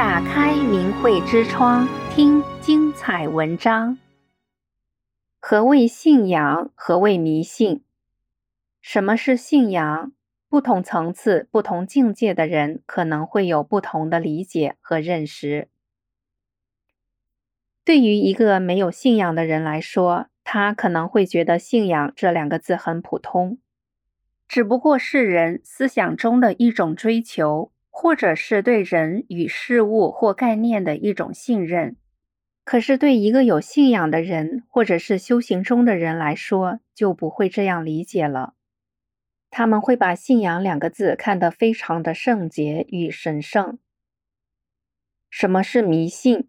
打开明慧之窗，听精彩文章。何谓信仰？何谓迷信？什么是信仰？不同层次、不同境界的人可能会有不同的理解和认识。对于一个没有信仰的人来说，他可能会觉得“信仰”这两个字很普通，只不过是人思想中的一种追求，或者是对人与事物或概念的一种信任。可是，对一个有信仰的人，或者是修行中的人来说，就不会这样理解了。他们会把“信仰”两个字看得非常的圣洁与神圣。什么是迷信？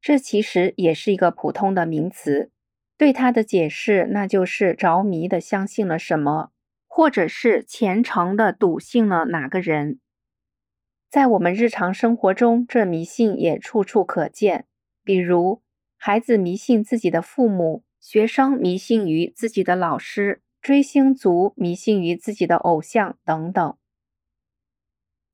这其实也是一个普通的名词，对它的解释，那就是着迷的相信了什么，或者是虔诚的笃信了哪个人。在我们日常生活中，这迷信也处处可见。比如，孩子迷信自己的父母，学生迷信于自己的老师，追星族迷信于自己的偶像等等。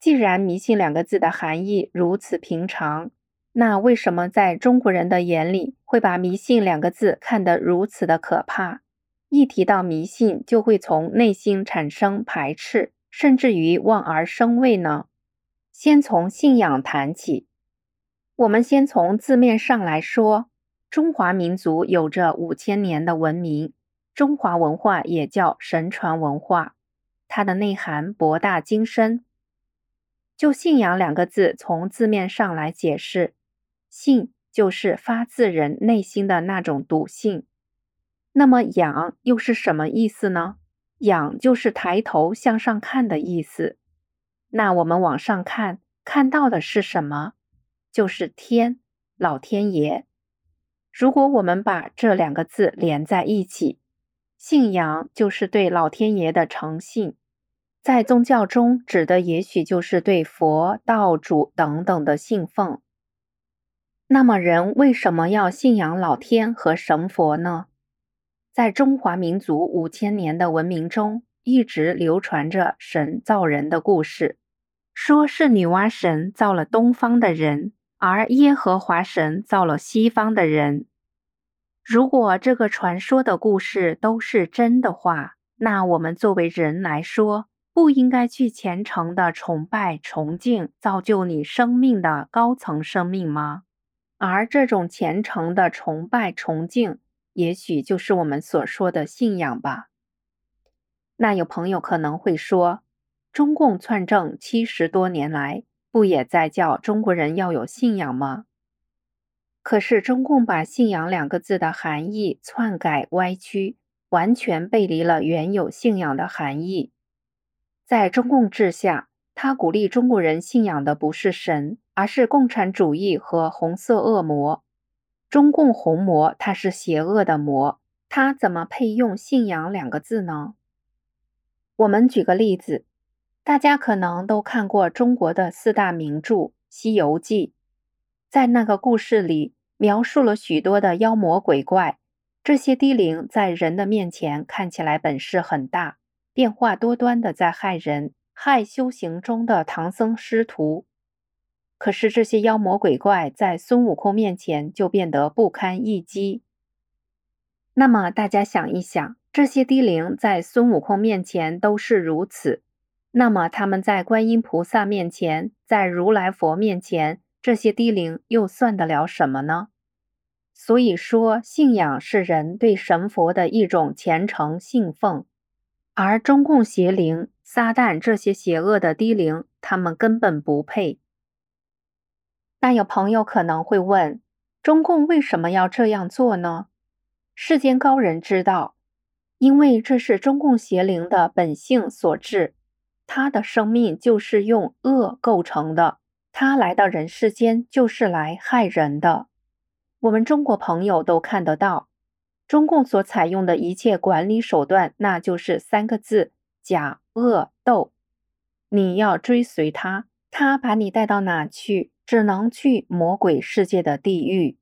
既然迷信两个字的含义如此平常，那为什么在中国人的眼里会把迷信两个字看得如此的可怕？一提到迷信，就会从内心产生排斥，甚至于望而生畏呢？先从信仰谈起。我们先从字面上来说，中华民族有着五千年的文明，中华文化也叫神传文化，它的内涵博大精深。就信仰两个字，从字面上来解释，信就是发自人内心的那种笃信。那么仰又是什么意思呢？仰就是抬头向上看的意思。那我们往上看，看到的是什么？就是天，老天爷。如果我们把这两个字连在一起，信仰就是对老天爷的诚信，在宗教中指的也许就是对佛、道主等等的信奉。那么，人为什么要信仰老天和神佛呢？在中华民族五千年的文明中，一直流传着神造人的故事，说是女娲神造了东方的人。而耶和华神造了西方的人。如果这个传说的故事都是真的话，那我们作为人来说，不应该去虔诚的崇拜、崇敬造就你生命的高层生命吗？而这种虔诚的崇拜、崇敬，也许就是我们所说的信仰吧。那有朋友可能会说，中共篡政七十多年来，不也在叫中国人要有信仰吗？可是中共把“信仰”两个字的含义篡改歪曲，完全背离了原有信仰的含义。在中共治下，他鼓励中国人信仰的不是神，而是共产主义和红色恶魔。中共红魔，它是邪恶的魔，它怎么配用“信仰”两个字呢？我们举个例子。大家可能都看过中国的四大名著《西游记》，在那个故事里描述了许多的妖魔鬼怪，这些低灵在人的面前看起来本事很大，变化多端的在害人，害修行中的唐僧师徒。可是这些妖魔鬼怪在孙悟空面前就变得不堪一击。那么大家想一想，这些低灵在孙悟空面前都是如此。那么他们在观音菩萨面前，在如来佛面前，这些低灵又算得了什么呢？所以说，信仰是人对神佛的一种虔诚信奉，而中共邪灵、撒旦这些邪恶的低灵，他们根本不配。但有朋友可能会问：中共为什么要这样做呢？世间高人知道，因为这是中共邪灵的本性所致。他的生命就是用恶构成的，他来到人世间就是来害人的。我们中国朋友都看得到，中共所采用的一切管理手段，那就是三个字：假恶斗。你要追随他，他把你带到哪去？只能去魔鬼世界的地狱。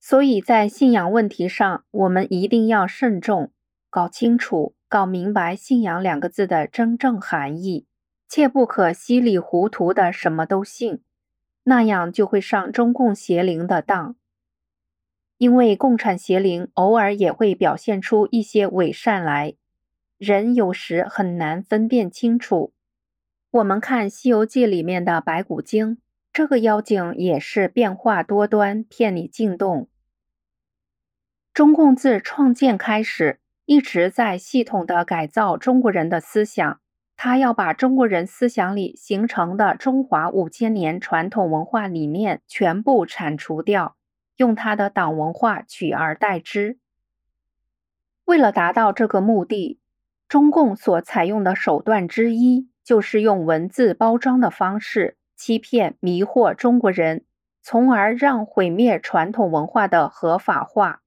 所以在信仰问题上，我们一定要慎重，搞清楚。搞明白“信仰”两个字的真正含义，切不可稀里糊涂的什么都信，那样就会上中共邪灵的当。因为共产邪灵偶尔也会表现出一些伪善来，人有时很难分辨清楚。我们看《西游记》里面的白骨精，这个妖精也是变化多端，骗你进洞。中共自创建开始，一直在系统地改造中国人的思想，他要把中国人思想里形成的中华五千年传统文化理念全部铲除掉。用他的党文化取而代之。为了达到这个目的，中共所采用的手段之一，就是用文字包装的方式欺骗、迷惑中国人，从而让毁灭传统文化的合法化。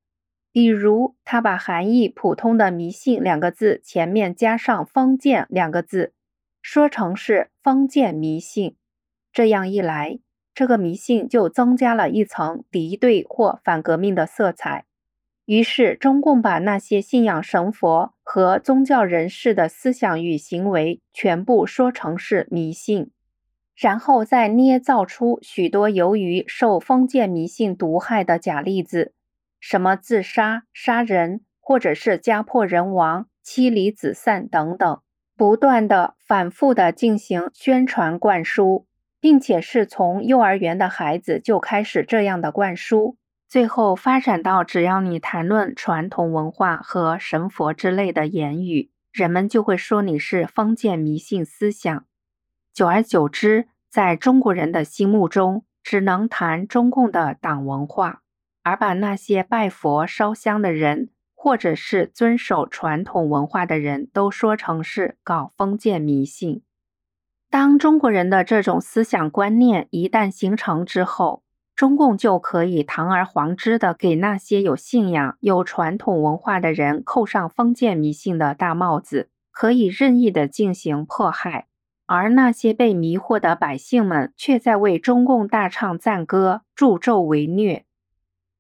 比如，他把含义普通的“迷信”两个字前面加上“封建”两个字，说成是“封建迷信”。这样一来，这个迷信就增加了一层敌对或反革命的色彩，于是中共把那些信仰神佛和宗教人士的思想与行为全部说成是迷信，然后再捏造出许多由于受封建迷信毒害的假例子，什么自杀、杀人，或者是家破人亡、妻离子散等等，不断的、反复的进行宣传灌输。并且是从幼儿园的孩子就开始这样的灌输，最后发展到只要你谈论传统文化和神佛之类的言语，人们就会说你是封建迷信思想。久而久之，在中国人的心目中，只能谈中共的党文化，而把那些拜佛烧香的人，或者是遵守传统文化的人都说成是搞封建迷信。当中国人的这种思想观念一旦形成之后，中共就可以堂而皇之的给那些有信仰、有传统文化的人扣上封建迷信的大帽子，可以任意的进行迫害，而那些被迷惑的百姓们却在为中共大唱赞歌、助纣为虐。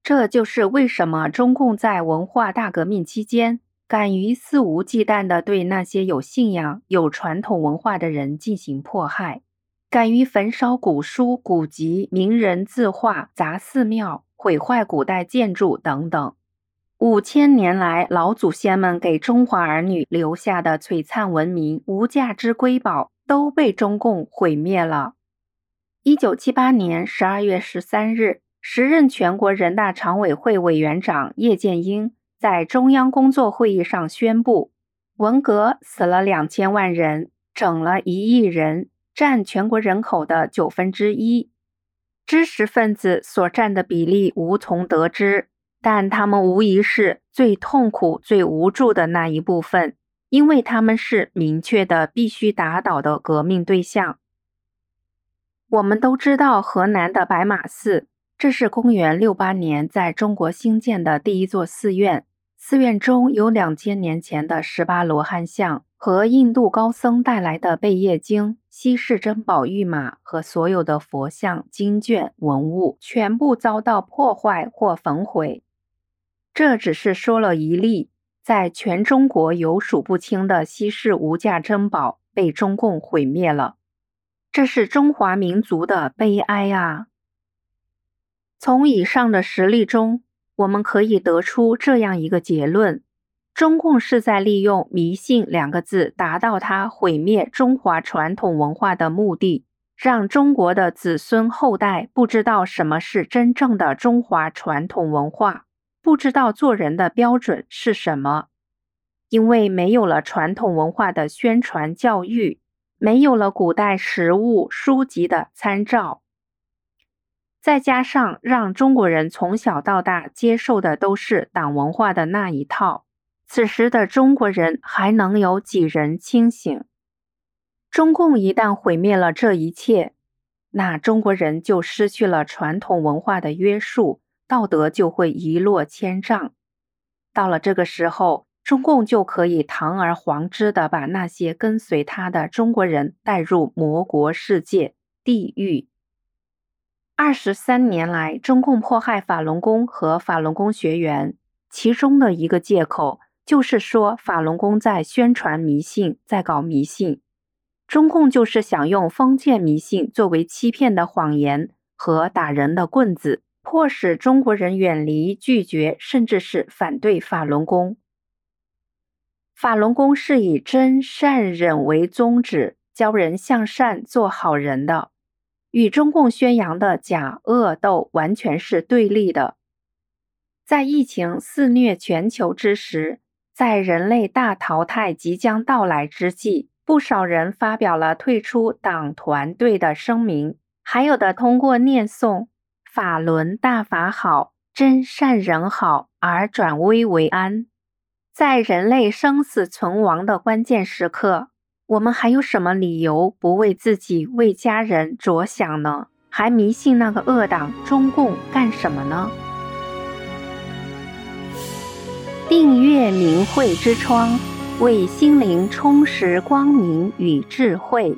这就是为什么中共在文化大革命期间，敢于肆无忌惮地对那些有信仰、有传统文化的人进行迫害，敢于焚烧古书、古籍、名人字画、砸寺庙、毁坏古代建筑等等。五千年来，老祖先们给中华儿女留下的璀璨文明、无价之瑰宝，都被中共毁灭了。一九七八年十二月十三日，时任全国人大常委会委员长叶剑英。在中央工作会议上宣布，文革死了两千万人，整了一亿人，占全国人口的九分之一。知识分子所占的比例无从得知，但他们无疑是最痛苦、最无助的那一部分，因为他们是明确的必须打倒的革命对象。我们都知道河南的白马寺，这是公元六八年在中国兴建的第一座寺院。寺院中有两千年前的十八罗汉像和印度高僧带来的贝叶经、稀世珍宝玉马和所有的佛像、经卷、文物全部遭到破坏或焚毁。这只是说了一例，在全中国有数不清的稀世无价珍宝被中共毁灭了。这是中华民族的悲哀啊！从以上的实例中，我们可以得出这样一个结论：中共是在利用“迷信”两个字，达到它毁灭中华传统文化的目的，让中国的子孙后代不知道什么是真正的中华传统文化，不知道做人的标准是什么。因为没有了传统文化的宣传教育，没有了古代实物书籍的参照。再加上让中国人从小到大接受的都是党文化的那一套，此时的中国人还能有几人清醒？中共一旦毁灭了这一切，那中国人就失去了传统文化的约束，道德就会一落千丈。到了这个时候，中共就可以堂而皇之的把那些跟随他的中国人带入魔国世界、地狱。二十三年来，中共迫害法轮功和法轮功学员，其中的一个借口就是说法轮功在宣传迷信，在搞迷信。中共就是想用封建迷信作为欺骗的谎言，和打人的棍子，迫使中国人远离、拒绝，甚至是反对法轮功。法轮功是以真善忍为宗旨，教人向善、做好人的，与中共宣扬的假恶斗完全是对立的。在疫情肆虐全球之时，在人类大淘汰即将到来之际，不少人发表了退出党团队的声明，还有的通过念诵“法轮大法好，真善人好”而转危为安。在人类生死存亡的关键时刻，我们还有什么理由不为自己、为家人着想呢？还迷信那个恶党中共干什么呢？订阅明慧之窗，为心灵充实光明与智慧。